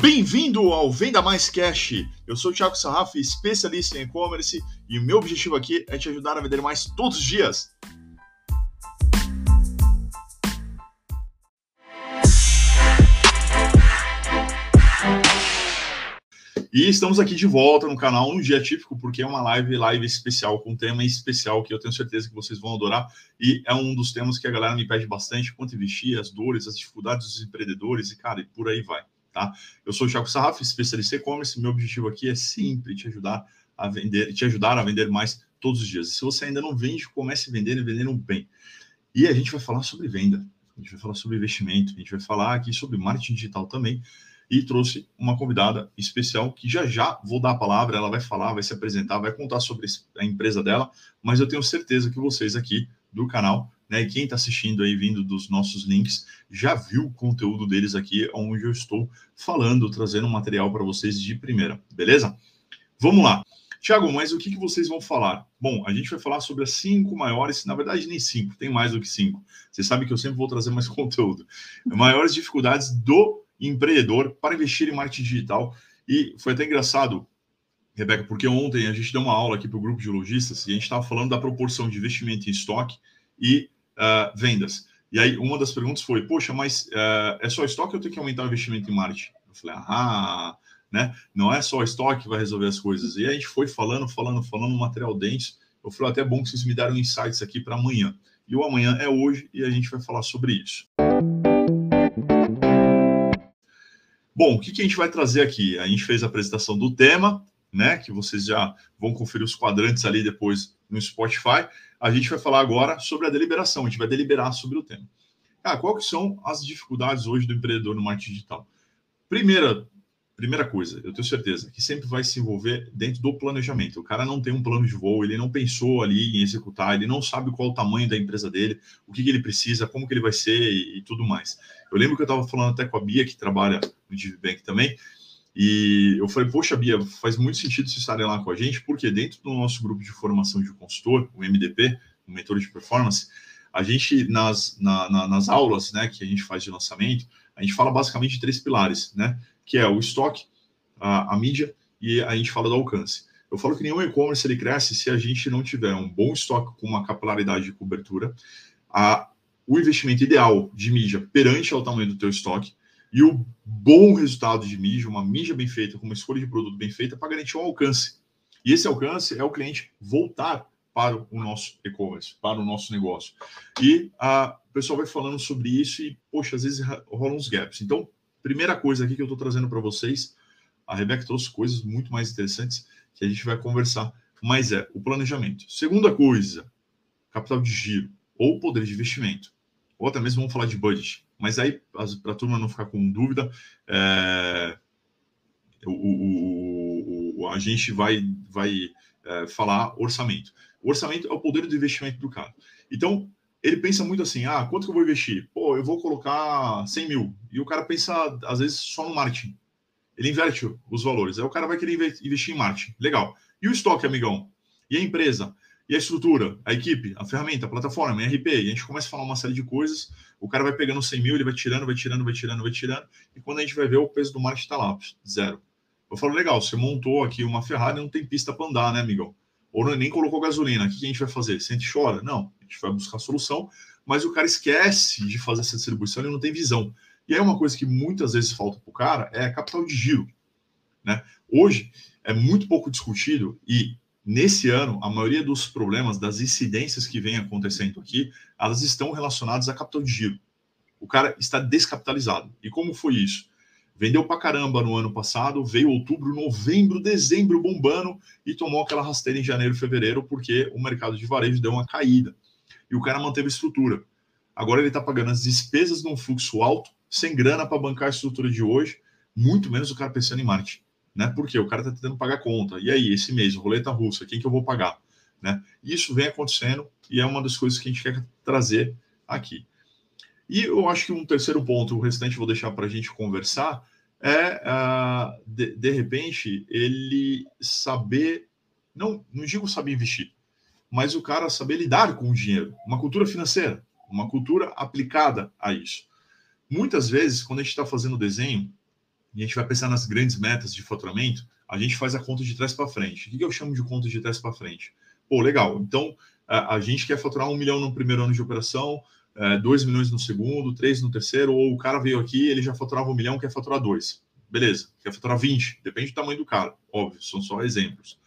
Bem-vindo ao Venda Mais Cash. Eu sou o Thiago Sarraf, especialista em e-commerce, e o meu objetivo aqui é te ajudar a vender mais todos os dias. E estamos aqui de volta no canal um dia típico, porque é uma live, live especial, com um tema especial que eu tenho certeza que vocês vão adorar. E é um dos temas que a galera me pede bastante: quanto investir, as dores, as dificuldades dos empreendedores, e cara, e por aí vai. Tá? Eu sou o Thiago Sarraf, especialista e-commerce. Meu objetivo aqui é sempre te ajudar a vender, te ajudar a vender mais todos os dias. E se você ainda não vende, comece vendendo e vendendo bem. E a gente vai falar sobre venda, a gente vai falar sobre investimento, a gente vai falar aqui sobre marketing digital também. E trouxe uma convidada especial que já já vou dar a palavra, ela vai falar, vai se apresentar, vai contar sobre a empresa dela, mas eu tenho certeza que vocês aqui do canal né? E quem está assistindo aí, vindo dos nossos links, já viu o conteúdo deles aqui, onde eu estou falando, trazendo material para vocês de primeira, beleza? Vamos lá. Tiago, mas o que, que vocês vão falar? Bom, a gente vai falar sobre as cinco maiores, na verdade, nem cinco, tem mais do que cinco. Você sabe que eu sempre vou trazer mais conteúdo. Maiores dificuldades do empreendedor para investir em marketing digital. E foi até engraçado, Rebeca, porque ontem a gente deu uma aula aqui para o grupo de lojistas e a gente estava falando da proporção de investimento em estoque e uh, vendas. E aí, uma das perguntas foi: Poxa, mas uh, é só estoque ou tenho que aumentar o investimento em marketing? Eu falei: Ah, né? Não é só estoque que vai resolver as coisas. E aí a gente foi falando, falando, falando, material denso. Eu falei: Até bom que vocês me deram insights aqui para amanhã. E o amanhã é hoje e a gente vai falar sobre isso. Bom, o que, que a gente vai trazer aqui? A gente fez a apresentação do tema, né? Que vocês já vão conferir os quadrantes ali depois no Spotify a gente vai falar agora sobre a deliberação, a gente vai deliberar sobre o tema. Ah, qual que são as dificuldades hoje do empreendedor no marketing digital? Primeira, primeira coisa, eu tenho certeza que sempre vai se envolver dentro do planejamento. O cara não tem um plano de voo, ele não pensou ali em executar, ele não sabe qual o tamanho da empresa dele, o que, que ele precisa, como que ele vai ser e, e tudo mais. Eu lembro que eu estava falando até com a Bia, que trabalha no DiviBank também, e eu falei, poxa, Bia, faz muito sentido vocês estarem lá com a gente, porque dentro do nosso grupo de formação de consultor, o MDP, o Mentor de Performance, a gente, nas, na, na, nas aulas né, que a gente faz de lançamento, a gente fala basicamente de três pilares, né? Que é o estoque, a, a mídia e a gente fala do alcance. Eu falo que nenhum e-commerce ele cresce se a gente não tiver um bom estoque com uma capilaridade de cobertura, a, o investimento ideal de mídia perante ao tamanho do teu estoque, e o bom resultado de mídia, uma mídia bem feita, com uma escolha de produto bem feita, para garantir um alcance. E esse alcance é o cliente voltar para o nosso e-commerce, para o nosso negócio. E a, o pessoal vai falando sobre isso e, poxa, às vezes rolam uns gaps. Então, primeira coisa aqui que eu estou trazendo para vocês, a Rebeca trouxe coisas muito mais interessantes que a gente vai conversar, mas é o planejamento. Segunda coisa, capital de giro ou poder de investimento. Ou até mesmo vamos falar de budget. Mas aí, para a turma não ficar com dúvida, é, o, o, o, a gente vai, vai é, falar orçamento. O orçamento é o poder do investimento do cara. Então, ele pensa muito assim: ah, quanto que eu vou investir? Pô, eu vou colocar 100 mil. E o cara pensa, às vezes, só no marketing. Ele inverte os valores. Aí o cara vai querer investir em marketing. Legal. E o estoque, amigão? E a empresa? E a estrutura, a equipe, a ferramenta, a plataforma, a RP, e a gente começa a falar uma série de coisas, o cara vai pegando 100 mil, ele vai tirando, vai tirando, vai tirando, vai tirando, e quando a gente vai ver, o peso do marketing está lá, zero. Eu falo, legal, você montou aqui uma Ferrari, não tem pista para andar, né, amigão? Ou nem colocou gasolina, o que a gente vai fazer? Sente chora? Não, a gente vai buscar solução, mas o cara esquece de fazer essa distribuição, ele não tem visão. E aí uma coisa que muitas vezes falta para o cara é capital de giro. Né? Hoje é muito pouco discutido e Nesse ano, a maioria dos problemas, das incidências que vem acontecendo aqui, elas estão relacionadas a capital de giro. O cara está descapitalizado. E como foi isso? Vendeu para caramba no ano passado, veio outubro, novembro, dezembro bombando e tomou aquela rasteira em janeiro, fevereiro, porque o mercado de varejo deu uma caída. E o cara manteve a estrutura. Agora ele está pagando as despesas num fluxo alto, sem grana para bancar a estrutura de hoje, muito menos o cara pensando em marketing né? Porque o cara está tentando pagar conta. E aí, esse mês, roleta russa, quem que eu vou pagar? Né? Isso vem acontecendo e é uma das coisas que a gente quer trazer aqui. E eu acho que um terceiro ponto, o restante vou deixar para a gente conversar, é, uh, de, de, repente, ele saber, não, não digo saber investir, mas o cara saber lidar com o dinheiro, uma cultura financeira, uma cultura aplicada a isso. Muitas vezes, quando a gente está fazendo desenho, e a gente vai pensar nas grandes metas de faturamento, a gente faz a conta de trás para frente. O que eu chamo de conta de trás para frente? Pô, legal. Então, a, gente quer faturar um milhão no primeiro ano de operação, é, dois milhões no segundo, três no terceiro, ou o cara veio aqui, ele já faturava um milhão, quer faturar dois. Beleza, quer faturar 20, depende do tamanho do cara, óbvio, são só exemplos.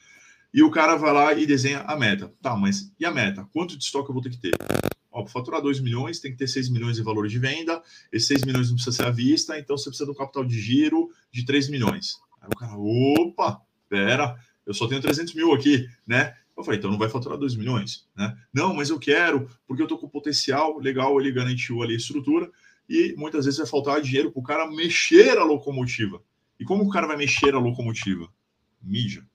E o cara vai lá e desenha a meta. Tá, mas e a meta? Quanto de estoque eu vou ter que ter? Faturar 2 milhões, tem que ter 6 milhões de valor de venda. Esses 6 milhões não precisa ser à vista, então você precisa de um capital de giro de 3 milhões. Aí o cara, opa, pera, eu só tenho 300 mil aqui, né? Eu falei, então não vai faturar 2 milhões, né? Não, mas eu quero, porque eu tô com potencial legal, ele garantiu ali a estrutura, e muitas vezes vai faltar dinheiro para o cara mexer a locomotiva. E como o cara vai mexer a locomotiva? Mídia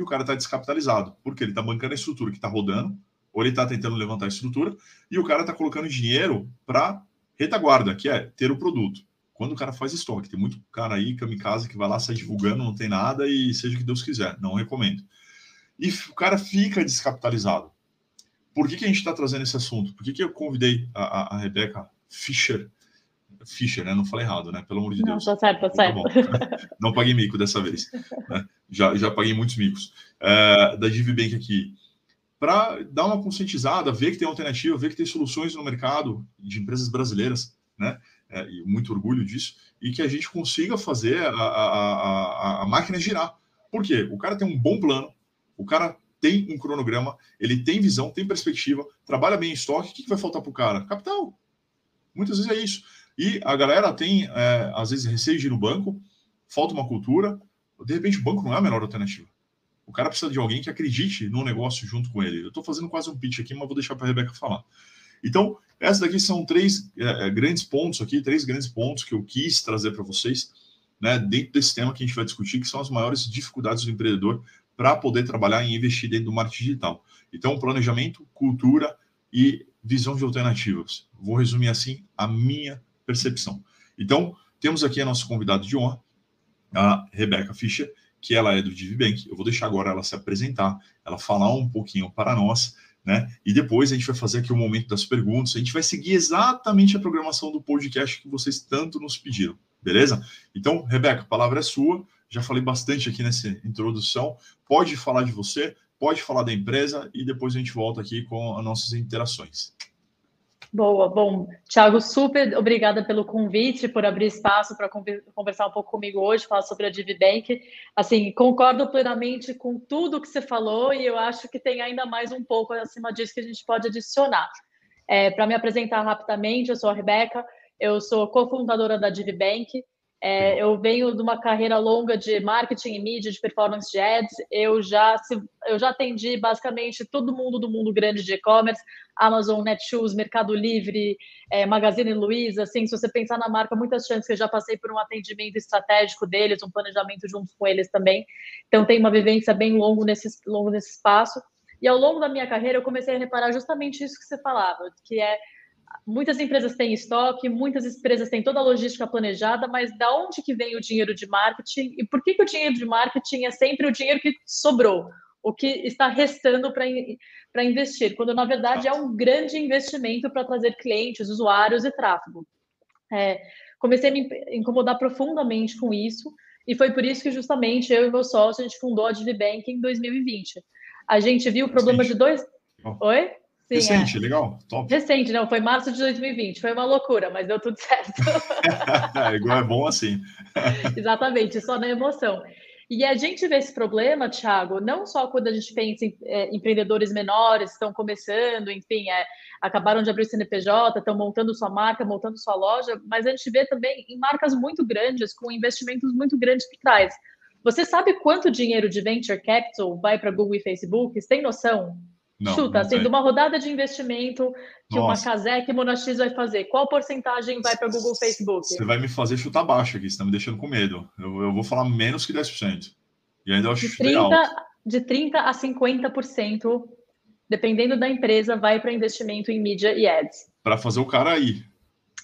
e o cara está descapitalizado, porque ele está bancando a estrutura que está rodando, ou ele está tentando levantar a estrutura, e o cara está colocando dinheiro para retaguarda, que é ter o produto. Quando o cara faz estoque, tem muito cara aí, kamikaze, que vai lá, sai divulgando, não tem nada e seja o que Deus quiser, não recomendo. E o cara fica descapitalizado. Por que, que a gente está trazendo esse assunto? Por que, que eu convidei a, a, a Rebeca Fischer Fischer, né? Não falei errado, né? Pelo amor de Deus. Não, tá certo, tá certo. Tá não paguei mico dessa vez. Né? Já, já paguei muitos micos. É, da DiviBank aqui. Para dar uma conscientizada, ver que tem alternativa, ver que tem soluções no mercado de empresas brasileiras, né? É, e muito orgulho disso, e que a gente consiga fazer a, a, a, a máquina girar. Por quê? O cara tem um bom plano, o cara tem um cronograma, ele tem visão, tem perspectiva, trabalha bem em estoque, o que, que vai faltar para o cara? Capital. Muitas vezes é isso. E a galera tem, é, às vezes, receio de ir no banco, falta uma cultura. De repente, o banco não é a melhor alternativa. O cara precisa de alguém que acredite no negócio junto com ele. Eu estou fazendo quase um pitch aqui, mas vou deixar para a Rebeca falar. Então, essas daqui são três é, é, grandes pontos aqui, três grandes pontos que eu quis trazer para vocês, né, dentro desse tema que a gente vai discutir, que são as maiores dificuldades do empreendedor para poder trabalhar e investir dentro do marketing digital. Então, planejamento, cultura e visão de alternativas. Vou resumir assim a minha percepção. Então, temos aqui a nossa convidada de honra, a Rebeca Fischer, que ela é do DiviBank. Eu vou deixar agora ela se apresentar, ela falar um pouquinho para nós, né? E depois a gente vai fazer aqui o momento das perguntas. A gente vai seguir exatamente a programação do podcast que vocês tanto nos pediram, beleza? Então, Rebeca, a palavra é sua. Já falei bastante aqui nessa introdução. Pode falar de você, pode falar da empresa e depois a gente volta aqui com as nossas interações. Boa, bom, Thiago, super obrigada pelo convite, por abrir espaço para conversar um pouco comigo hoje, falar sobre a DiviBank. Assim, concordo plenamente com tudo que você falou e eu acho que tem ainda mais um pouco acima disso que a gente pode adicionar. É, para me apresentar rapidamente, eu sou a Rebeca, eu sou cofundadora da DiviBank. É, eu venho de uma carreira longa de marketing e mídia, de performance de ads. Eu já, eu já atendi basicamente todo mundo do mundo grande de e-commerce, Amazon, Netshoes, Mercado Livre, é, Magazine Luiza. Assim, se você pensar na marca, muitas chances que eu já passei por um atendimento estratégico deles, um planejamento junto com eles também. Então, tem uma vivência bem longo nesse, longo nesse espaço. E ao longo da minha carreira, eu comecei a reparar justamente isso que você falava, que é muitas empresas têm estoque, muitas empresas têm toda a logística planejada, mas da onde que vem o dinheiro de marketing e por que, que o dinheiro de marketing é sempre o dinheiro que sobrou, o que está restando para investir, quando na verdade é um grande investimento para trazer clientes, usuários e tráfego. É, comecei a me incomodar profundamente com isso e foi por isso que justamente eu e meu sócio a gente fundou a DiviBank em 2020. A gente viu o problema de dois. Oi? Sim, Recente, é. legal, top. Recente, não, foi março de 2020, foi uma loucura, mas deu tudo certo. é, igual é bom assim. Exatamente, só na emoção. E a gente vê esse problema, Thiago, não só quando a gente pensa em é, empreendedores menores, estão começando, enfim, é, acabaram de abrir o CNPJ, estão montando sua marca, montando sua loja, mas a gente vê também em marcas muito grandes, com investimentos muito grandes por trás. Você sabe quanto dinheiro de venture capital vai para Google e Facebook? Você tem noção? Não, Chuta, não assim, de uma rodada de investimento que Nossa. uma Casec e Monax vai fazer, qual porcentagem vai para Google Facebook? Você vai me fazer chutar baixo aqui, você está me deixando com medo. Eu, eu, vou falar menos que 10%. E ainda eu acho de 30, de 30 a 50%, dependendo da empresa, vai para investimento em mídia e ads. Para fazer o cara aí.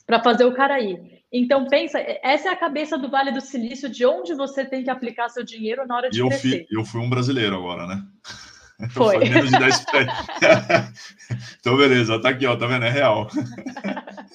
Para fazer o cara aí. Então, pensa, essa é a cabeça do Vale do Silício, de onde você tem que aplicar seu dinheiro na hora de e eu crescer. Fui, eu fui um brasileiro agora, né? Foi. menos de 10 então, beleza, tá aqui, ó, tá vendo? É real.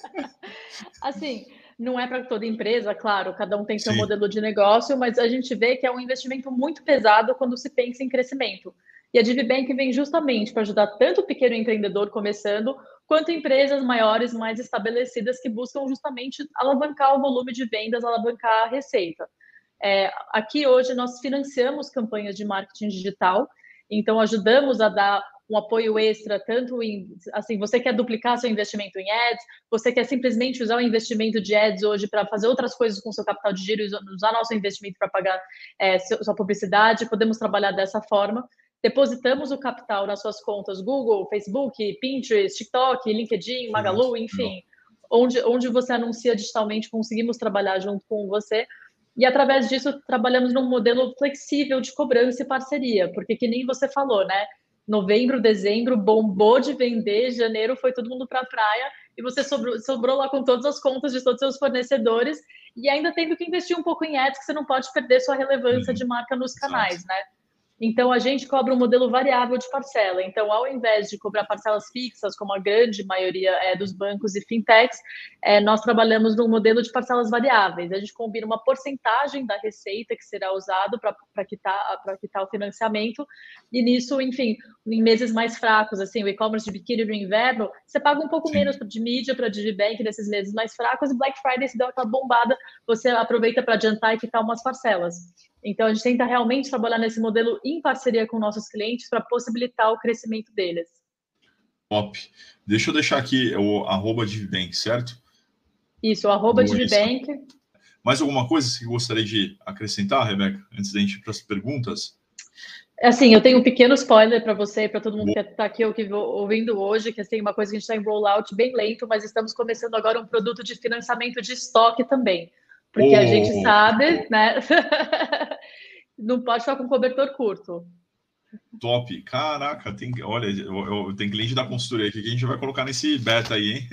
assim, não é para toda empresa, claro, cada um tem seu Sim. modelo de negócio, mas a gente vê que é um investimento muito pesado quando se pensa em crescimento. E a DiviBank vem justamente para ajudar tanto o pequeno empreendedor começando, quanto empresas maiores, mais estabelecidas, que buscam justamente alavancar o volume de vendas, alavancar a receita. É, aqui hoje nós financiamos campanhas de marketing digital, então ajudamos a dar um apoio extra, tanto em, assim, você quer duplicar seu investimento em ads, você quer simplesmente usar o investimento de ads hoje para fazer outras coisas com seu capital de giro, usar nosso investimento para pagar é, sua publicidade, podemos trabalhar dessa forma. Depositamos o capital nas suas contas Google, Facebook, Pinterest, TikTok, LinkedIn, Magalu, enfim, onde, onde você anuncia digitalmente, conseguimos trabalhar junto com você. E através disso, trabalhamos num modelo flexível de cobrança e parceria, porque que nem você falou, né? novembro, dezembro, bombou de vender, janeiro foi todo mundo para a praia e você sobrou, sobrou, lá com todas as contas de todos os seus fornecedores e ainda tendo que investir um pouco em ads, que você não pode perder sua relevância uhum. de marca nos canais, Exato. né? Então, a gente cobra um modelo variável de parcela. Então, ao invés de cobrar parcelas fixas, como a grande maioria é, dos bancos e fintechs, é, nós trabalhamos num modelo de parcelas variáveis. A gente combina uma porcentagem da receita que será usado para quitar, quitar o financiamento. E nisso, enfim, em meses mais fracos, assim, o e-commerce de biquíni no inverno, você paga um pouco Sim. menos de mídia para Digibank nesses meses mais fracos, e Black Friday se dá aquela bombada, você aproveita para adiantar e quitar umas parcelas. Então, a gente tenta realmente trabalhar nesse modelo em parceria com nossos clientes para possibilitar o crescimento deles. Top. Deixa eu deixar aqui o arroba Divibank, certo? Isso, o arroba Divibank. Mais alguma coisa que gostaria de acrescentar, Rebeca, antes da gente ir para as perguntas? Assim, eu tenho um pequeno spoiler para você e para todo mundo que está aqui ouvindo hoje, que assim, uma coisa que a gente está em rollout bem lento, mas estamos começando agora um produto de financiamento de estoque também. Porque oh. a gente sabe, né? não pode ficar com cobertor curto. Top. Caraca, tem, olha, eu, eu, tem cliente da consultoria aqui que a gente vai colocar nesse beta aí, hein?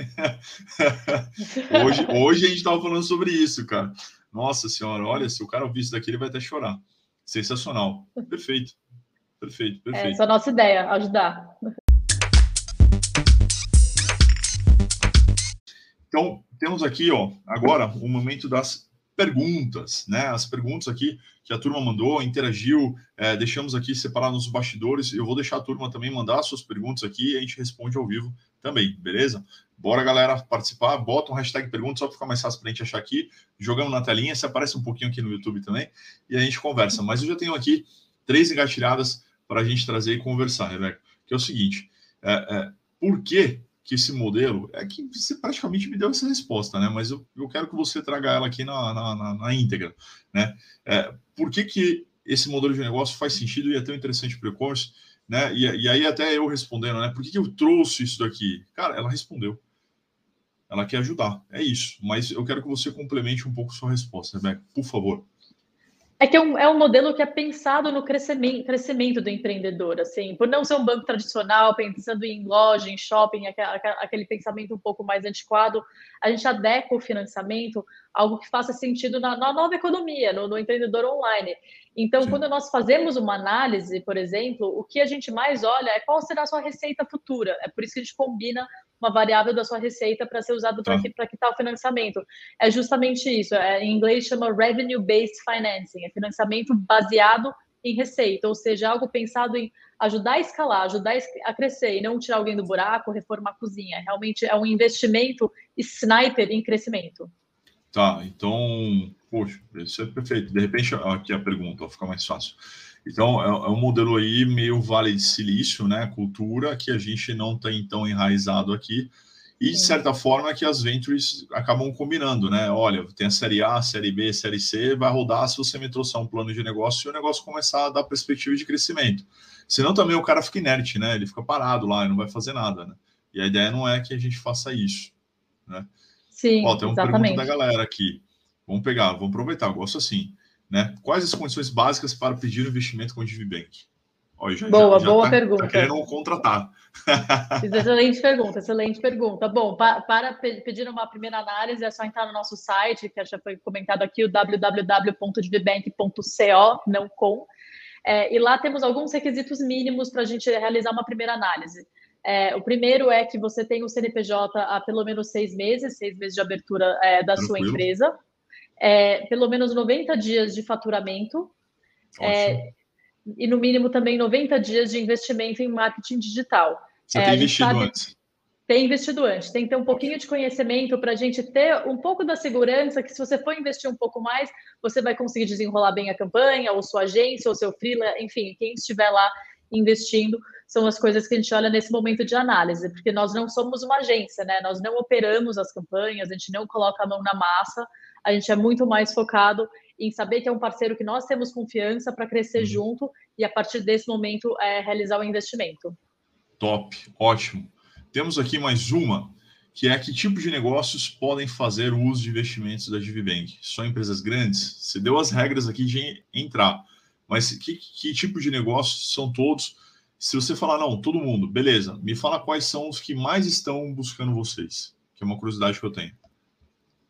hoje, hoje a gente estava falando sobre isso, cara. Nossa senhora, olha, se o cara ouvir isso daqui, ele vai até chorar. Sensacional. Perfeito. Perfeito, perfeito. Essa é a nossa ideia, ajudar. Então, temos aqui, ó, agora o momento das perguntas, né? As perguntas aqui que a turma mandou, interagiu, é, deixamos aqui separado nos bastidores. Eu vou deixar a turma também mandar suas perguntas aqui e a gente responde ao vivo também, beleza? Bora, galera, participar. Bota um hashtag pergunta só para ficar mais fácil para a gente achar aqui. Jogamos na telinha, se aparece um pouquinho aqui no YouTube também e a gente conversa. Mas eu já tenho aqui três engatilhadas para a gente trazer e conversar, Rebeca, que é o seguinte: é, é, por que que esse modelo é que você praticamente me deu essa resposta, né? Mas eu, eu quero que você traga ela aqui na, na, na, na íntegra, né? É, por que, que esse modelo de negócio faz sentido e é tão interessante para o e-commerce, né? E, e, aí até eu respondendo, né? Por que, que eu trouxe isso daqui? Cara, ela respondeu. Ela quer ajudar, é isso. Mas eu quero que você complemente um pouco sua resposta, Rebeca, por favor. É que é um, é um modelo que é pensado no crescimento, crescimento do empreendedor, assim, por não ser um banco tradicional, pensando em loja, em shopping, aquele, aquele pensamento um pouco mais antiquado, a gente adequa o financiamento algo que faça sentido na, na nova economia, no, no, empreendedor online. Então, Sim. quando nós fazemos uma análise, por exemplo, o que a gente mais olha é qual será a sua receita futura. É por isso que a gente combina uma variável da sua receita para ser usado para tá. quitar o financiamento. É justamente isso. É, em inglês chama Revenue Based Financing, é financiamento baseado em receita, ou seja, algo pensado em ajudar a escalar, ajudar a crescer e não tirar alguém do buraco, reformar a cozinha. Realmente é um investimento sniper em crescimento. Tá, então, poxa, isso é perfeito. De repente, aqui a pergunta, vai ficar mais fácil. Então, é, é, um modelo aí meio Vale de Silício, né? Cultura que a gente não tem tão enraizado aqui. E, de certa forma, que as ventures acabam combinando, né? Olha, tem a série A, série B, série C, vai rodar se você me trouxer um plano de negócio e o negócio começar a dar perspectiva de crescimento. Senão também o cara fica inerte, né? Ele fica parado lá e não vai fazer nada, né? E a ideia não é que a gente faça isso, né? Sim, Ó, tem uma exatamente. pergunta da galera aqui. Vamos pegar, vamos aproveitar, eu gosto assim. Né? Quais as condições básicas para pedir um investimento com o DiviBank? Ó, já, boa, já, já boa tá, pergunta. Tá querendo contratar. excelente pergunta, excelente pergunta. Bom, pa, para pedir uma primeira análise, é só entrar no nosso site, que já foi comentado aqui, o www.divibank.co, não com. É, e lá temos alguns requisitos mínimos para a gente realizar uma primeira análise. É, o primeiro é que você tem o CNPJ há pelo menos seis meses, seis meses de abertura é, da Tranquilo. sua empresa, é, pelo menos 90 dias de faturamento, é, e no mínimo também 90 dias de investimento em marketing digital. Você tem investido sabe... antes? tem investido antes, tem que ter um pouquinho de conhecimento para a gente ter um pouco da segurança que se você for investir um pouco mais, você vai conseguir desenrolar bem a campanha, ou sua agência, ou seu freela, enfim, quem estiver lá investindo, são as coisas que a gente olha nesse momento de análise, porque nós não somos uma agência, né? Nós não operamos as campanhas, a gente não coloca a mão na massa, a gente é muito mais focado em saber que é um parceiro que nós temos confiança para crescer uhum. junto e a partir desse momento é, realizar o investimento. Top, ótimo. Temos aqui mais uma, que é que tipo de negócios podem fazer o uso de investimentos da DiviBank? Só empresas grandes? Você deu as regras aqui de entrar, mas que, que tipo de negócios são todos? Se você falar, não, todo mundo, beleza, me fala quais são os que mais estão buscando vocês, que é uma curiosidade que eu tenho.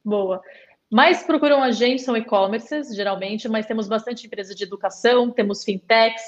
Boa. Mais procuram a gente são e-commerces, geralmente, mas temos bastante empresas de educação, temos fintechs,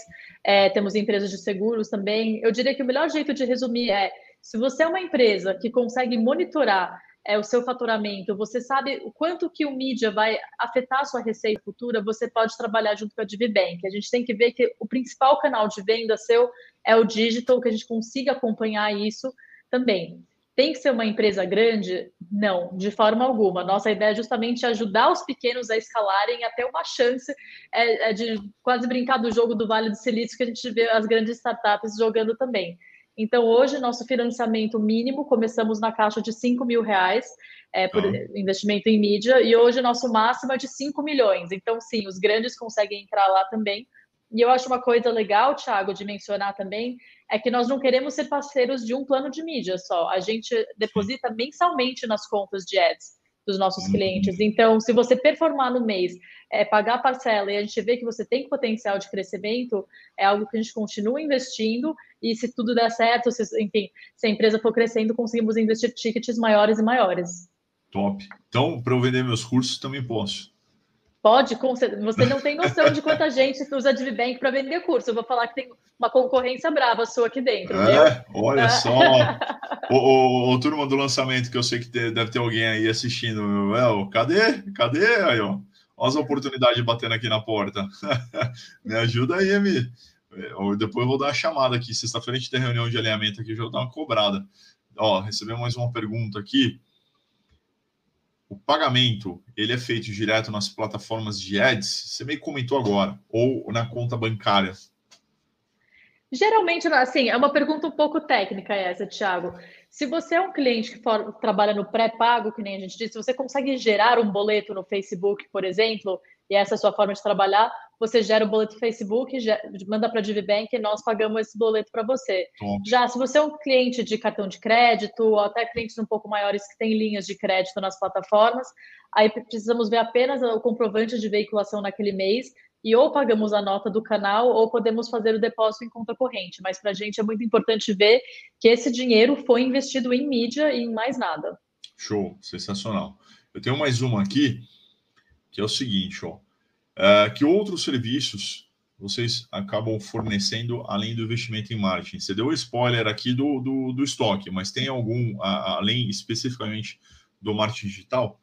é, temos empresas de seguros também. Eu diria que o melhor jeito de resumir é se você é uma empresa que consegue monitorar é, o seu faturamento, você sabe o quanto que o mídia vai afetar a sua receita futura, você pode trabalhar junto com a DiviBank. A gente tem que ver que o principal canal de venda seu é o digital, que a gente consiga acompanhar isso também. Tem que ser uma empresa grande? Não, de forma alguma. Nossa ideia é justamente ajudar os pequenos a escalarem até uma chance é, é de quase brincar do jogo do Vale do Silício que a gente vê as grandes startups jogando também. Então, hoje, nosso financiamento mínimo, começamos na caixa de 5 mil reais é, por uhum. investimento em mídia, e hoje nosso máximo é de 5 milhões. Então, sim, os grandes conseguem entrar lá também. E eu acho uma coisa legal, Thiago, de mencionar também, é que nós não queremos ser parceiros de um plano de mídia só. A gente deposita mensalmente nas contas de ads dos nossos uhum. clientes. Então, se você performar no mês, é, pagar a parcela e a gente vê que você tem potencial de crescimento, é algo que a gente continua investindo e se tudo der certo, se, enfim, se a empresa for crescendo, conseguimos investir tickets maiores e maiores. Top. Então, para eu vender meus cursos, também posso. Pode, você não tem noção de quanta gente usa DivBank para vender curso. Eu vou falar que tem uma concorrência brava sua aqui dentro. É, olha só. o, o, o, turma do lançamento, que eu sei que deve ter alguém aí assistindo. É, cadê? Cadê? Aí, ó. Olha as oportunidades batendo aqui na porta. Me ajuda aí, Emi. É, depois eu vou dar uma chamada aqui. Sexta-feira a gente tem reunião de alinhamento aqui, já vou dar uma cobrada. Ó, recebemos mais uma pergunta aqui o pagamento ele é feito direto nas plataformas de ads? Você meio comentou agora, ou na conta bancária? Geralmente, assim, é uma pergunta um pouco técnica essa, Thiago. Se você é um cliente que for, trabalha no pré-pago, que nem a gente disse, você consegue gerar um boleto no Facebook, por exemplo, e essa é a sua forma de trabalhar, você gera o boleto Facebook, manda para a DiviBank e nós pagamos esse boleto para você. Já se você é um cliente de cartão de crédito, ou até clientes um pouco maiores que têm linhas de crédito nas plataformas, aí precisamos ver apenas o comprovante de veiculação naquele mês e ou pagamos a nota do canal ou podemos fazer o depósito em conta corrente. Mas para a gente é muito importante ver que esse dinheiro foi investido em mídia e em mais nada. Show, sensacional. Eu tenho mais uma aqui, que é o seguinte, ó. Uh, que outros serviços vocês acabam fornecendo além do investimento em marketing? Você deu spoiler aqui do, do, do estoque, mas tem algum, a, além especificamente do marketing digital?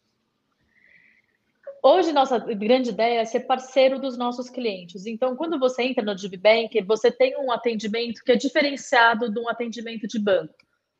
Hoje, nossa grande ideia é ser parceiro dos nossos clientes. Então, quando você entra no DiviBank, você tem um atendimento que é diferenciado de um atendimento de banco.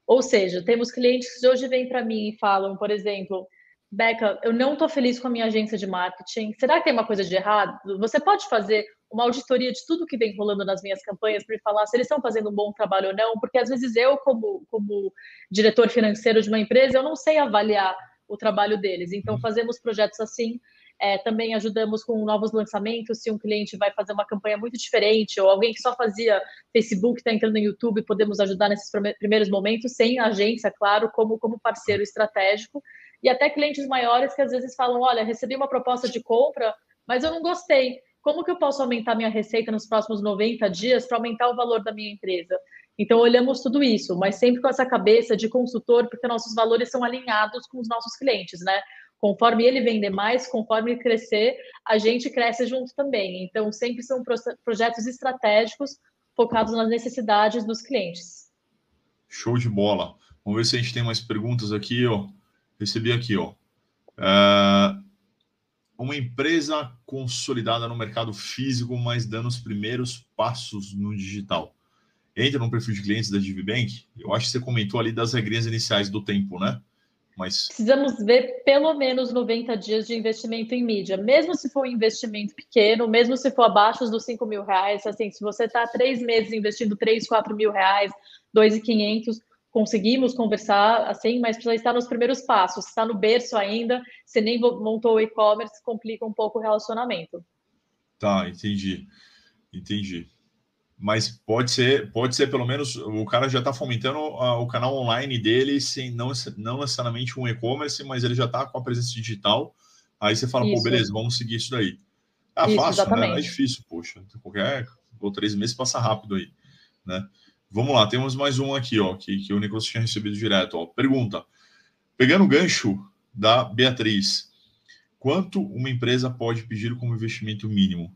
Ou seja, temos clientes que hoje vêm para mim e falam, por exemplo, Beca, eu não estou feliz com a minha agência de marketing. Será que tem uma coisa de errado? Você pode fazer uma auditoria de tudo que vem rolando nas minhas campanhas para me falar se eles estão fazendo um bom trabalho ou não? Porque às vezes eu, como, como diretor financeiro de uma empresa, eu não sei avaliar o trabalho deles. Então, uhum. fazemos projetos assim. É, também ajudamos com novos lançamentos. Se um cliente vai fazer uma campanha muito diferente, ou alguém que só fazia Facebook está entrando no YouTube, podemos ajudar nesses primeiros momentos, sem agência, claro, como, como parceiro estratégico e até clientes maiores que às vezes falam: olha, recebi uma proposta de compra, mas eu não gostei. Como que eu posso aumentar minha receita nos próximos 90 dias para aumentar o valor da minha empresa? Então, olhamos tudo isso, mas sempre com essa cabeça de consultor, porque nossos valores são alinhados com os nossos clientes, né? Conforme ele vender mais, conforme ele crescer, a gente cresce junto também. Então, sempre são projetos estratégicos focados nas necessidades dos clientes. Show de bola. Vamos ver se a gente tem mais perguntas aqui, ó. Recebi aqui, ó. É... Uma empresa consolidada no mercado físico, mas dando os primeiros passos no digital. Entra no perfil de clientes da DiviBank. Eu acho que você comentou ali das regrinhas iniciais do tempo, né? Mas... Precisamos ver pelo menos 90 dias de investimento em mídia, mesmo se for um investimento pequeno, mesmo se for abaixo dos 5 mil reais, assim, se você está três meses investindo 3, 4 mil reais, 2,500, conseguimos conversar assim, mas precisa estar nos primeiros passos. Se está no berço ainda, se nem montou o e-commerce, complica um pouco o relacionamento. Tá, entendi. Entendi mas pode ser, pode ser pelo menos o cara já está fomentando o canal online dele, sem não, não necessariamente um e-commerce, mas ele já está com a presença digital. Aí você fala, isso. pô, beleza, vamos seguir isso daí. Ah, isso, fácil, exatamente. né? É difícil, poxa. Qualquer ou três meses passa rápido aí, né? Vamos lá, temos mais um aqui, ó, que, que o Nicolas tinha recebido direto. Ó. Pergunta: pegando o gancho da Beatriz, quanto uma empresa pode pedir como investimento mínimo?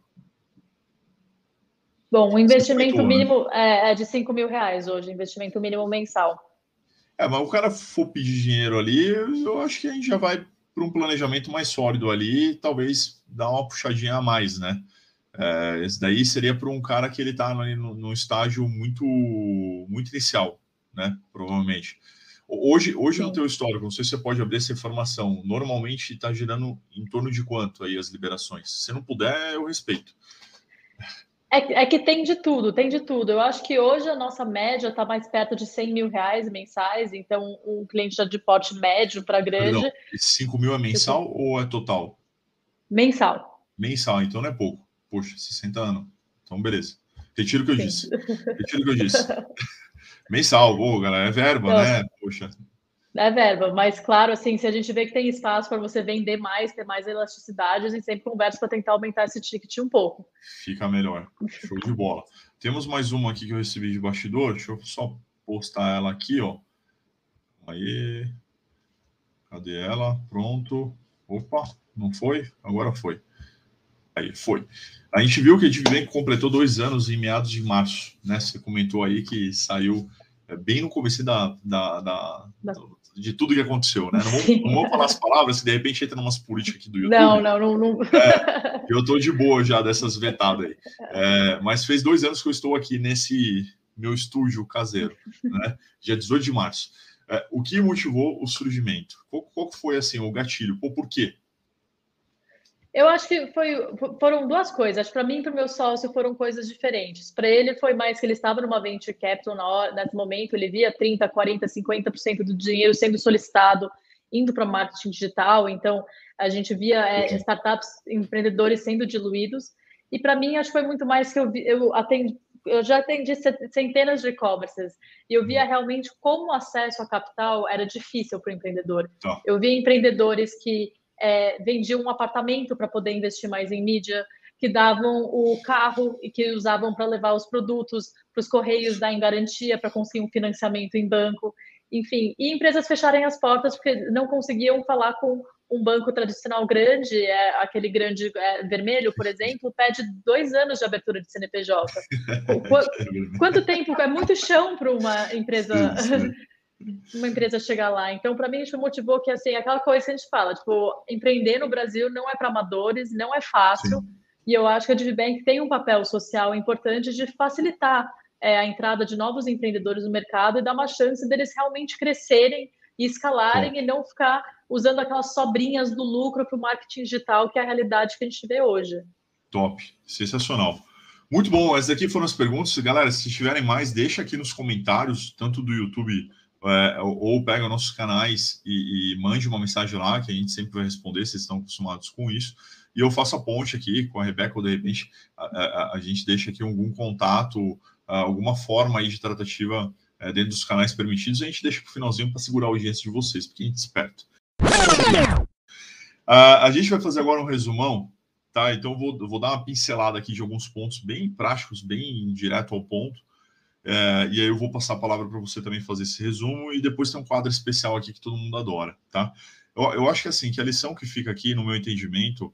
Bom, o investimento né? mínimo é, é de 5 mil reais hoje, investimento mínimo mensal. É, mas o cara for pedir dinheiro ali, eu acho que a gente já vai para um planejamento mais sólido ali, talvez dar uma puxadinha a mais, né? É, esse daí seria para um cara que ele está num estágio muito, muito inicial, né? Provavelmente. Hoje, hoje no teu histórico, não sei se você pode abrir essa informação, normalmente está girando em torno de quanto aí as liberações? Se não puder, eu respeito. É, é, que tem de tudo, tem de tudo. Eu acho que hoje a nossa média está mais perto de 100 mil reais mensais, então um cliente já de porte médio para grande. Perdão, 5 mil é mensal ou é total? Mensal. Mensal, então não é pouco. Poxa, 60 anos. Então, beleza. Retiro o que eu disse. Retiro o que eu disse. mensal, ô, galera, é verba, então, né? Poxa, é verba, mas claro, assim, se a gente vê que tem espaço para você vender mais, ter mais elasticidade, a gente sempre conversa para tentar aumentar esse ticket um pouco. Fica melhor. Show de bola. Temos mais uma aqui que eu recebi de bastidor. Deixa eu só postar ela aqui, ó. Aí. Cadê ela? Pronto. Opa, não foi? Agora foi. Aí, foi. A gente viu que a Dividenco completou dois anos em meados de março, né? Você comentou aí que saiu é, bem no começo da, da, da, da de tudo que aconteceu, né? Não vou, não vou falar as palavras, se de repente entra umas políticas aqui do YouTube. Não, não, não. não. É, eu tô de boa já dessas vetadas aí. É, mas fez dois anos que eu estou aqui nesse meu estúdio caseiro, né? Dia 18 de março. É, o que motivou o surgimento? Qual, qual foi assim o gatilho? Pô, por quê? Eu acho que foi, foram duas coisas. Para mim e para o meu sócio foram coisas diferentes. Para ele foi mais que ele estava numa venture capital na hora, nesse momento, ele via 30, 40, 50% do dinheiro sendo solicitado indo para marketing digital. Então, a gente via é, startups, empreendedores sendo diluídos. E para mim, acho que foi muito mais que eu, eu atendi, eu já atendi centenas de e-commerces e eu via realmente como o acesso a capital era difícil para o empreendedor. Tá. Eu via empreendedores que é, vendiam um apartamento para poder investir mais em mídia, que davam o carro e que usavam para levar os produtos para os correios dar em garantia para conseguir um financiamento em banco, enfim, e empresas fecharem as portas porque não conseguiam falar com um banco tradicional grande, é, aquele grande é, vermelho, por exemplo, pede dois anos de abertura de CNPJ. Qu quanto tempo? É muito chão para uma empresa uma empresa chegar lá. Então, para mim, isso motivou que, assim, aquela coisa que a gente fala, tipo, empreender no Brasil não é para amadores, não é fácil. Sim. E eu acho que a DiviBank tem um papel social importante de facilitar é, a entrada de novos empreendedores no mercado e dar uma chance deles realmente crescerem e escalarem e não ficar usando aquelas sobrinhas do lucro para o marketing digital, que é a realidade que a gente vê hoje. Top, sensacional. Muito bom, essas aqui foram as perguntas. Galera, se tiverem mais, deixa aqui nos comentários, tanto do YouTube é, ou pega nossos canais e, e, mande uma mensagem lá, que a gente sempre vai responder, vocês estão acostumados com isso. E eu faço a ponte aqui com a Rebeca, ou de repente a, a, a gente deixa aqui algum contato, alguma forma aí de tratativa é, dentro dos canais permitidos, a gente deixa para o finalzinho para segurar a audiência de vocês, porque a gente é esperto. a gente vai fazer agora um resumão, tá? Então vou, vou dar uma pincelada aqui de alguns pontos bem práticos, bem direto ao ponto é, e aí eu vou passar a palavra para você também fazer esse resumo e depois tem um quadro especial aqui que todo mundo adora, tá? Eu, eu acho que assim, que a lição que fica aqui, no meu entendimento,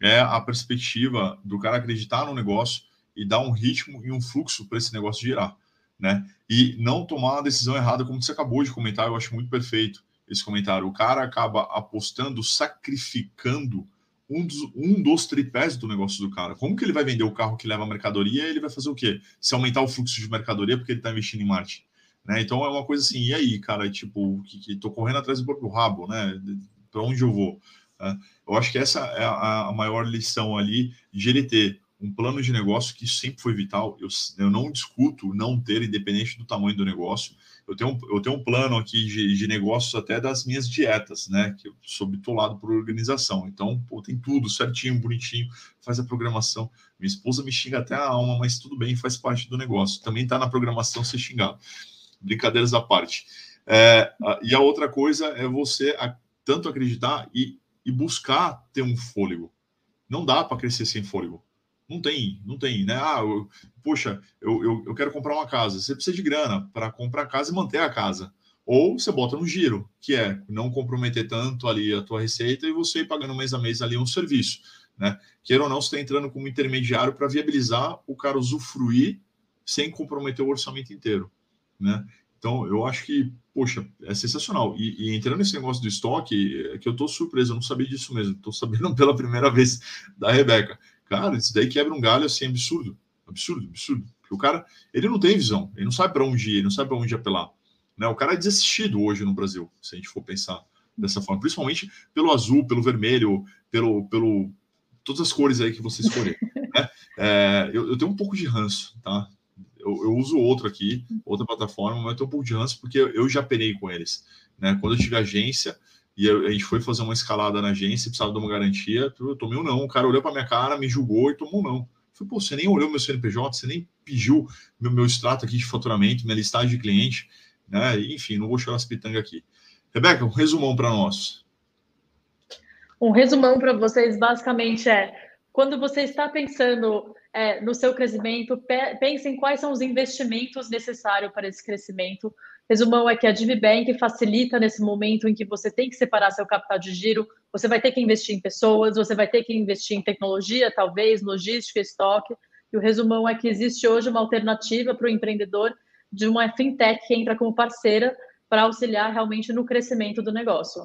é a perspectiva do cara acreditar no negócio e dar um ritmo e um fluxo para esse negócio girar. né? E não tomar uma decisão errada, como você acabou de comentar, eu acho muito perfeito esse comentário. O cara acaba apostando, sacrificando um dos, um dos tripés do negócio do cara. Como que ele vai vender o carro que leva a mercadoria? Ele vai fazer o quê? Se aumentar o fluxo de mercadoria porque ele está investindo em marketing. Né? Então é uma coisa assim, e aí, cara, tipo, que, que tô correndo atrás do próprio rabo, né? Para onde eu vou? É, eu acho que essa é a, a, maior lição ali de ele ter um plano de negócio que sempre foi vital. Eu, eu não discuto não ter, independente do tamanho do negócio eu tenho, um, eu tenho um plano aqui de, de negócios até das minhas dietas, né? Que eu sou bitolado por organização. Então, pô, tem tudo certinho, bonitinho, faz a programação. Minha esposa me xinga até a alma, mas tudo bem, faz parte do negócio. Também está na programação ser xingado. Brincadeiras à parte. É, e a outra coisa é você tanto acreditar e, e buscar ter um fôlego. Não dá para crescer sem fôlego. Não tem, não tem, né? Ah, eu, poxa, eu, eu, eu quero comprar uma casa. Você precisa de grana para comprar a casa e manter a casa. Ou você bota no giro, que é não comprometer tanto ali a tua receita e você ir pagando mês a mês ali um serviço, né? Queira ou não, você está entrando como intermediário para viabilizar o cara usufruir sem comprometer o orçamento inteiro, né? Então, eu acho que, poxa, é sensacional. E, e entrando nesse negócio do estoque, é que eu estou surpreso, eu não sabia disso mesmo. Estou sabendo pela primeira vez da Rebeca. Cara, isso daí quebra um galho assim absurdo. Absurdo, absurdo. Porque o cara, ele não tem visão, ele não sabe para onde ir, ele não sabe para onde apelar. Né? O cara é desistido hoje no Brasil, se a gente for pensar dessa forma, principalmente pelo azul, pelo vermelho, pelo, pelo todas as cores aí que você escolher. né? é, eu, eu, tenho um pouco de ranço, tá? Eu, eu, uso outro aqui, outra plataforma, mas eu tenho um pouco de ranço porque eu já penei com eles. Né? Quando eu tive agência, e a gente foi fazer uma escalada na agência, precisava de uma garantia, eu tomei um não. O cara olhou para minha cara, me julgou e tomou um não. Eu falei, pô, você nem olhou meu CNPJ, você nem pediu meu, meu extrato aqui de faturamento, minha listagem de cliente, né? Enfim, não vou chorar as pitangas aqui. Rebeca, um resumão para nós. Um resumão para vocês basicamente é quando você está pensando é, no seu crescimento, pense em quais são os investimentos necessários para esse crescimento, Resumão é que a DivBank facilita nesse momento em que você tem que separar seu capital de giro, você vai ter que investir em pessoas, você vai ter que investir em tecnologia, talvez, logística, estoque. E o resumão é que existe hoje uma alternativa para o empreendedor de uma fintech que entra como parceira para auxiliar realmente no crescimento do negócio.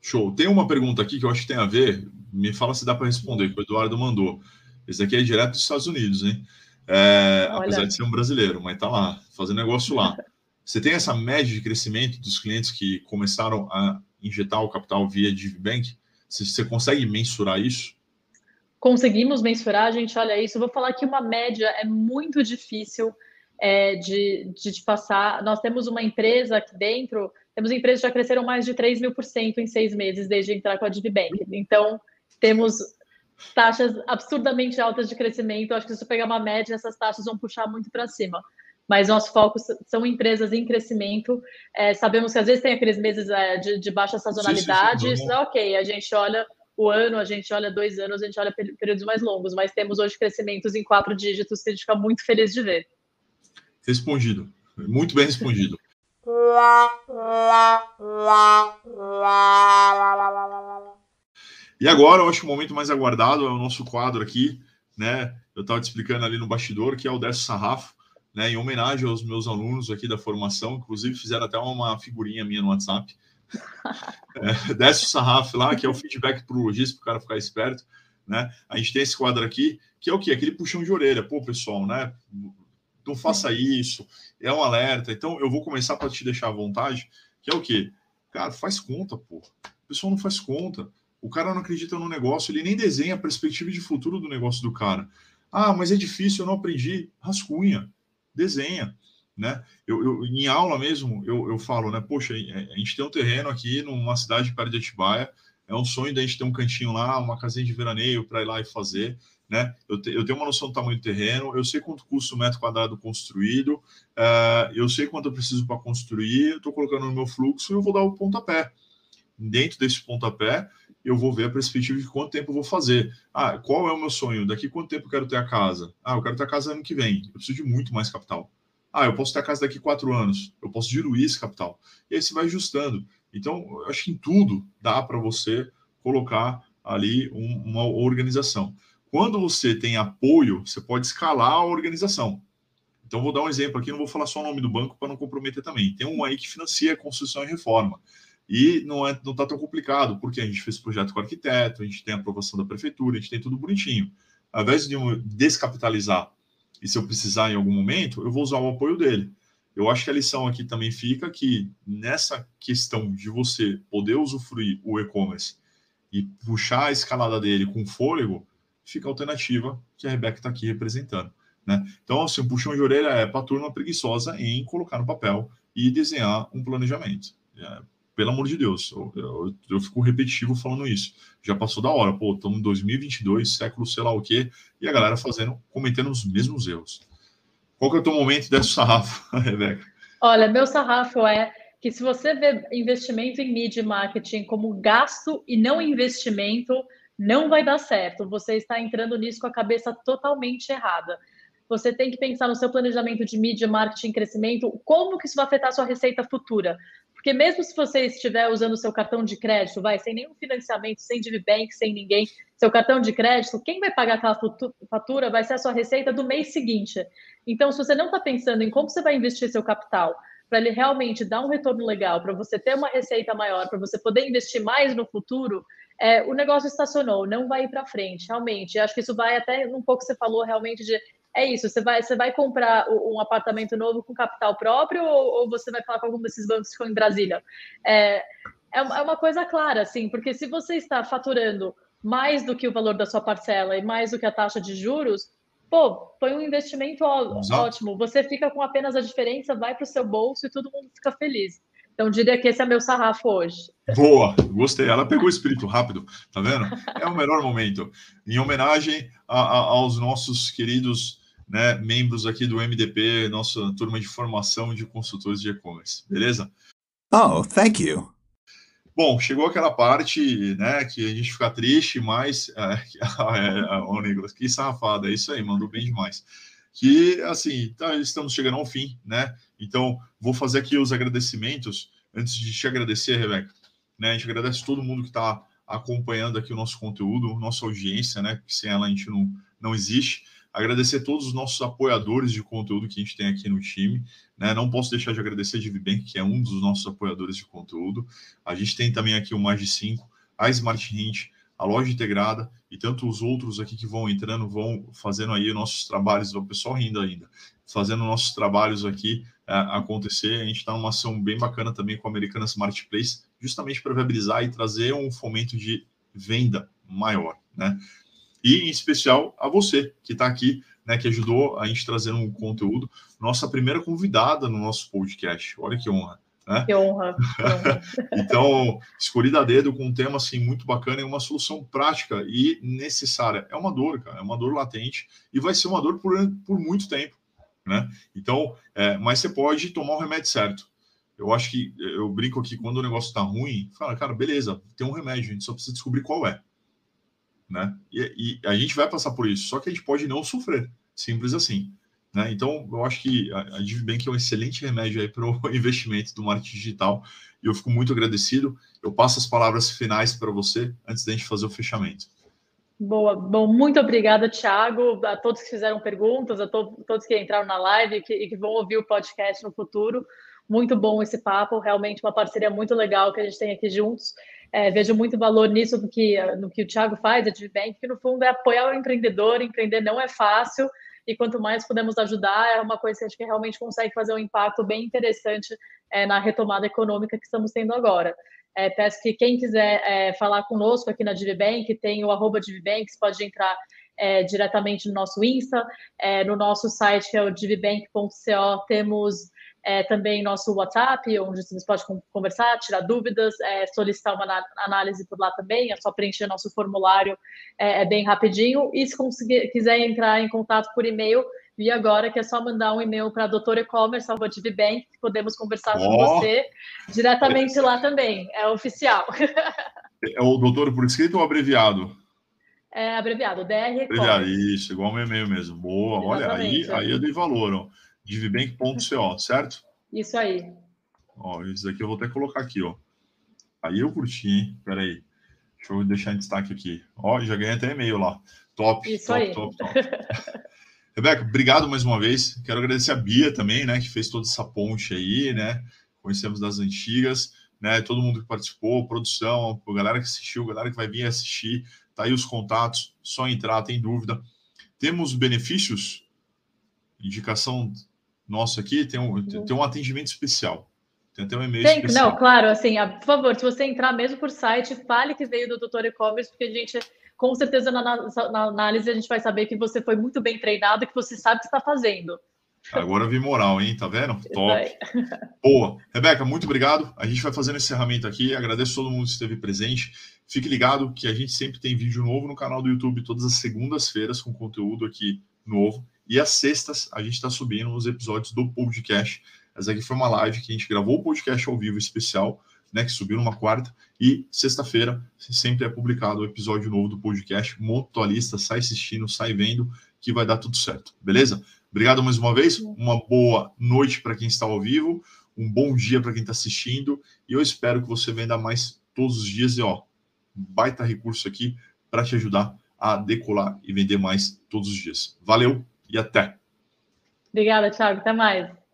Show. Tem uma pergunta aqui que eu acho que tem a ver, me fala se dá para responder, que o Eduardo mandou. Esse aqui é direto dos Estados Unidos, hein? É, apesar de ser um brasileiro, mas tá lá, fazendo negócio lá. Você tem essa média de crescimento dos clientes que começaram a injetar o capital via DivBank? Você consegue mensurar isso? Conseguimos mensurar, gente olha isso. Eu vou falar que uma média é muito difícil é, de, de, de, passar. Nós temos uma empresa aqui dentro, temos empresas que já cresceram mais de 3 mil por cento em seis meses desde entrar com a DivBank. Então, temos taxas absurdamente altas de crescimento. Acho que se você pegar uma média, essas taxas vão puxar muito para cima mas nosso foco são empresas em crescimento. É, sabemos que às vezes tem aqueles meses é, de, de, baixa sazonalidade, sim, sim, sim. isso é ok, a gente olha o ano, a gente olha dois anos, a gente olha períodos mais longos, mas temos hoje crescimentos em quatro dígitos que a gente fica muito feliz de ver. Respondido, muito bem respondido. E agora, eu acho que o momento mais aguardado é o nosso quadro aqui, né? Eu estava te explicando ali no bastidor, que é o Décio Sarrafo, né, em homenagem aos meus alunos aqui da formação, inclusive fizeram até uma figurinha minha no WhatsApp. é, desce o sarrafo lá, que é o feedback para o lojista, para o cara ficar esperto. Né? A gente tem esse quadro aqui, que é o quê? Aquele puxão de orelha. Pô, pessoal, né? Não faça isso, é um alerta. Então, eu vou começar para te deixar à vontade, que é o quê? Cara, faz conta, pô. O pessoal não faz conta. O cara não acredita no negócio, ele nem desenha a perspectiva de futuro do negócio do cara. Ah, mas é difícil, eu não aprendi. Rascunha desenha. Né? Eu, eu, em aula mesmo, eu, eu falo, né? Poxa, a gente tem um terreno aqui numa cidade perto de Atibaia, é um sonho da gente ter um cantinho lá, uma casinha de veraneio para ir lá e fazer, né? Eu, te, eu, tenho uma noção do tamanho do terreno, eu sei quanto custa o metro quadrado construído, uh, eu sei quanto eu preciso para construir, eu estou colocando no meu fluxo e eu vou dar o pontapé. Dentro desse pontapé, eu vou ver a perspectiva de quanto tempo eu vou fazer. Ah, qual é o meu sonho? Daqui quanto tempo eu quero ter a casa? Ah, eu quero ter a casa ano que vem. Eu preciso de muito mais capital. Ah, eu posso ter a casa daqui quatro anos. Eu posso diluir esse capital. E aí você vai ajustando. Então, eu acho que em tudo dá para você colocar ali um, uma organização. Quando você tem apoio, você pode escalar a organização. Então, vou dar um exemplo aqui, não vou falar só o nome do banco para não comprometer também. Tem um aí que financia construção e reforma. E não é não está tão complicado, porque a gente fez projeto com o arquiteto, a gente tem a aprovação da prefeitura, a gente tem tudo bonitinho. Ao invés de eu descapitalizar e se eu precisar em algum momento, eu vou usar o apoio dele. Eu acho que a lição aqui também fica que nessa questão de você poder usufruir o e-commerce e puxar a escalada dele com fôlego, fica a alternativa que a Rebeca está aqui representando. Né? Então, assim, um puxão de orelha é para a turma preguiçosa em colocar no papel e desenhar um planejamento. É, pelo amor de Deus, eu, eu, eu, fico repetitivo falando isso. Já passou da hora, pô, estamos em 2022, século sei lá o quê, e a galera fazendo, cometendo os mesmos erros. Qual que é o teu momento desse sarrafo, Rebeca? Olha, meu sarrafo é que se você vê investimento em mídia e marketing como gasto e não investimento, não vai dar certo. Você está entrando nisso com a cabeça totalmente errada. Você tem que pensar no seu planejamento de mídia, marketing, crescimento, como que isso vai afetar a sua receita futura. Porque mesmo se você estiver usando seu cartão de crédito, vai sem nenhum financiamento, sem DiviBank, sem ninguém, seu cartão de crédito, quem vai pagar aquela fatura vai ser a sua receita do mês seguinte. Então, se você não está pensando em como você vai investir seu capital, para ele realmente dar um retorno legal, para você ter uma receita maior, para você poder investir mais no futuro, é, o negócio estacionou, não vai ir para frente, realmente. Acho que isso vai até um pouco você falou realmente de é isso, você vai, você vai comprar um apartamento novo com capital próprio ou, ou você vai falar com algum desses bancos que estão em Brasília? É, é, é uma coisa clara, assim, porque se você está faturando mais do que o valor da sua parcela e mais do que a taxa de juros, pô, foi um investimento ótimo. Você fica com apenas a diferença, vai para o seu bolso e todo mundo fica feliz. Então, diria que esse é meu sarrafo hoje. Boa, gostei. Ela pegou o espírito rápido, tá vendo? É o melhor momento. Em homenagem a, a, aos nossos queridos né, membros aqui do MDP, nossa turma de formação de consultores de e-commerce, beleza? Oh, thank you. Bom, chegou aquela parte, né, que a gente fica triste, mas é, é, o Nicolas, que safada, é isso aí, mandou bem demais. Que assim, tá, estamos chegando ao fim, né? Então, vou fazer aqui os agradecimentos antes de te agradecer, Rebeca. Né, a gente agradece todo mundo que está acompanhando aqui o nosso conteúdo, nossa audiência, né? Que sem ela a gente não, não existe. Agradecer todos os nossos apoiadores de conteúdo que a gente tem aqui no time. Né? Não posso deixar de agradecer a DiviBank, que é um dos nossos apoiadores de conteúdo. A gente tem também aqui o Mais de 5, a Smart Hint, a loja integrada e tanto os outros aqui que vão entrando, vão fazendo aí nossos trabalhos, o pessoal rindo ainda, fazendo nossos trabalhos aqui é, acontecer. A gente está numa ação bem bacana também com a Americanas Marketplace, justamente para viabilizar e trazer um fomento de venda maior, né? E em especial a você que está aqui, né, que ajudou a gente trazer um conteúdo. Nossa primeira convidada no nosso podcast. Olha que honra. Né? Que honra. então, escolhida a dedo com um tema assim muito bacana e uma solução prática e necessária. É uma dor, cara, é uma dor latente e vai ser uma dor por, por muito tempo, né? Então, é, mas você pode tomar o remédio certo. Eu acho que eu brinco aqui quando o negócio está ruim, fala, cara, beleza, tem um remédio, a gente só precisa descobrir qual é né? E, e, a gente vai passar por isso, só que a gente pode não sofrer, simples assim. Né? Então, eu acho que a, a DivBank é um excelente remédio aí para o investimento do marketing digital e eu fico muito agradecido. Eu passo as palavras finais para você antes da gente fazer o fechamento. Boa, bom, muito obrigada, Thiago, a todos que fizeram perguntas, a to todos que entraram na live e que, que vão ouvir o podcast no futuro. Muito bom esse papo, realmente uma parceria muito legal que a gente tem aqui juntos. É, vejo muito valor nisso do que, no que o Thiago faz, a DivBank, que no fundo é apoiar o empreendedor, empreender não é fácil, e quanto mais podemos ajudar, é uma coisa que a gente realmente consegue fazer um impacto bem interessante é, na retomada econômica que estamos tendo agora. É, peço que quem quiser é, falar conosco aqui na DivBank, tem o arroba DivBank, você pode entrar é, diretamente no nosso Insta, é, no nosso site que é o divbank.co, temos é, também nosso WhatsApp, onde você pode conversar, tirar dúvidas, é, solicitar uma análise por lá também, é só preencher nosso formulário, é, é bem rapidinho. E se quiser entrar em contato por e-mail, vi agora que é só mandar um e-mail para doutor e-commerce, que podemos conversar oh. com você diretamente lá também, é oficial. É o doutor por escrito ou abreviado? É abreviado, DR Abreviado, isso, igual o e-mail mesmo. Boa, Exatamente. olha, aí, aí eu dei valor, ó divbank.co, certo? Isso aí. Ó, isso daqui eu vou até colocar aqui, ó. Aí eu curti, hein? Peraí. Deixa eu deixar em destaque aqui. Ó, já ganhei até e-mail lá. Top, isso top, aí. top, top. Rebeca, obrigado mais uma vez. Quero agradecer a Bia também, né, que fez toda essa ponte aí, né? Conhecemos das antigas, né? Todo mundo que participou, produção, a galera que assistiu, a galera que vai vir assistir, tá aí os contatos, só entrar, tem dúvida. Temos benefícios? Indicação nossa aqui, tem um, tem um atendimento especial. Tem até um e-mail tem, especial. Não, claro, assim, por favor, se você entrar mesmo por site, fale que veio do Doutor E-Commerce, porque a gente com certeza na, na, análise a gente vai saber que você foi muito bem treinado, que você sabe o que está fazendo. Agora vi moral, hein? Tá vendo? Top. Boa. Rebeca, muito obrigado. A gente vai fazendo encerramento aqui. Agradeço todo mundo que esteve presente. Fique ligado que a gente sempre tem vídeo novo no canal do YouTube todas as segundas-feiras com conteúdo aqui novo. E às sextas a gente está subindo os episódios do podcast. Essa aqui foi uma live que a gente gravou o podcast ao vivo especial né, que subiu numa quarta, e sexta-feira sempre é publicado o episódio novo do podcast. Monta a lista, sai assistindo, sai vendo, que vai dar tudo certo, beleza? Obrigado mais uma vez, uma boa noite para quem está ao vivo, um bom dia para quem está assistindo, e eu espero que você venda mais todos os dias, e ó, baita recurso aqui para te ajudar a decolar e vender mais todos os dias. Valeu e até! Obrigada, Thiago. Até mais.